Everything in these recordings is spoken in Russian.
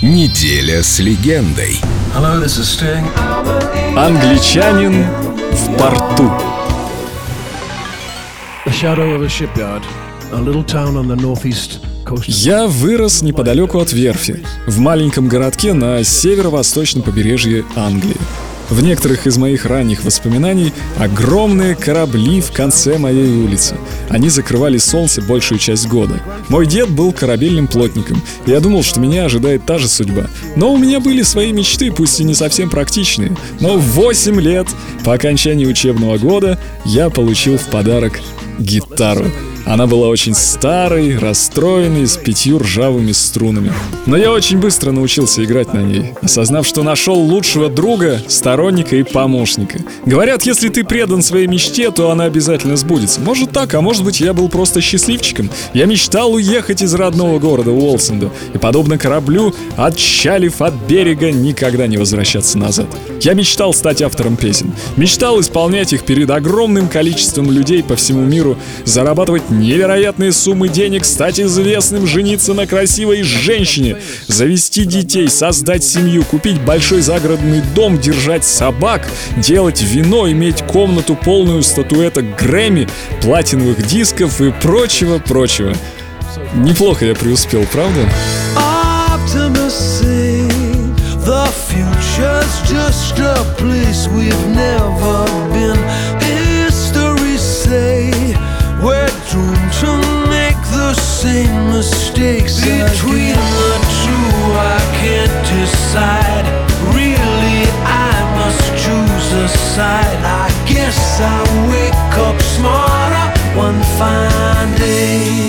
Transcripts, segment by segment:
Неделя с легендой. Hello, this is Sting. Англичанин в порту. Я вырос неподалеку от верфи, в маленьком городке на северо-восточном побережье Англии. В некоторых из моих ранних воспоминаний огромные корабли в конце моей улицы. Они закрывали солнце большую часть года. Мой дед был корабельным плотником, и я думал, что меня ожидает та же судьба. Но у меня были свои мечты, пусть и не совсем практичные. Но в 8 лет, по окончании учебного года, я получил в подарок гитару. Она была очень старой, расстроенной, с пятью ржавыми струнами. Но я очень быстро научился играть на ней, осознав, что нашел лучшего друга, сторонника и помощника. Говорят, если ты предан своей мечте, то она обязательно сбудется. Может так, а может быть я был просто счастливчиком. Я мечтал уехать из родного города Уолсенда и, подобно кораблю, отчалив от берега, никогда не возвращаться назад. Я мечтал стать автором песен. Мечтал исполнять их перед огромным количеством людей по всему миру, зарабатывать невероятные суммы денег, стать известным, жениться на красивой женщине, завести детей, создать семью, купить большой загородный дом, держать собак, делать вино, иметь комнату полную статуэток Грэмми, платиновых дисков и прочего-прочего. Неплохо я преуспел, правда? The future's just a place we've never been. Decide. Really, I must choose a side. I guess I'll wake up smarter one fine day.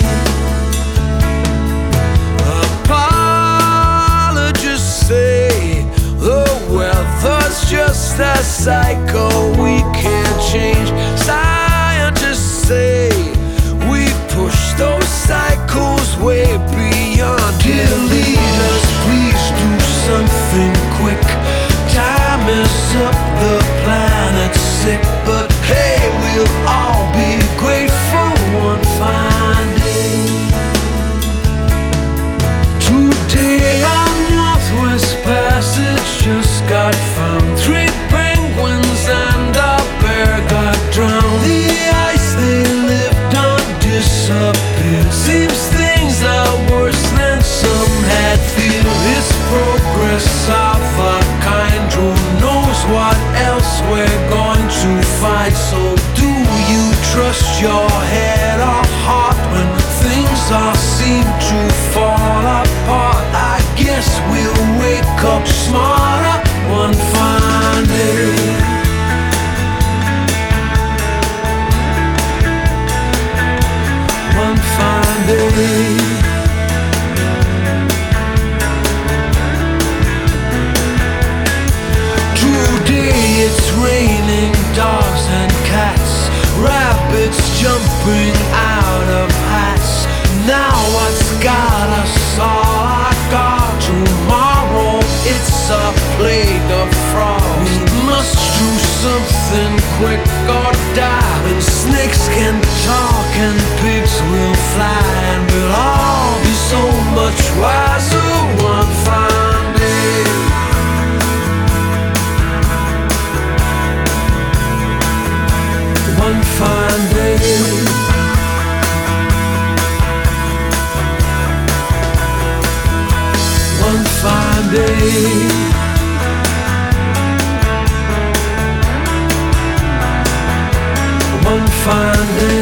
Apologists say the weather's just a cycle we can't change. Scientists say we push those cycles way beyond. Dear up the find. So do you trust your head or heart when things all seem to fall apart? I guess we'll wake up smarter one fine day. One fine day. Rabbits jumping out of hats. Now what's got us all I got tomorrow? It's a plague of frogs. We must do something quick or die. When snakes can talk someday. one fine day.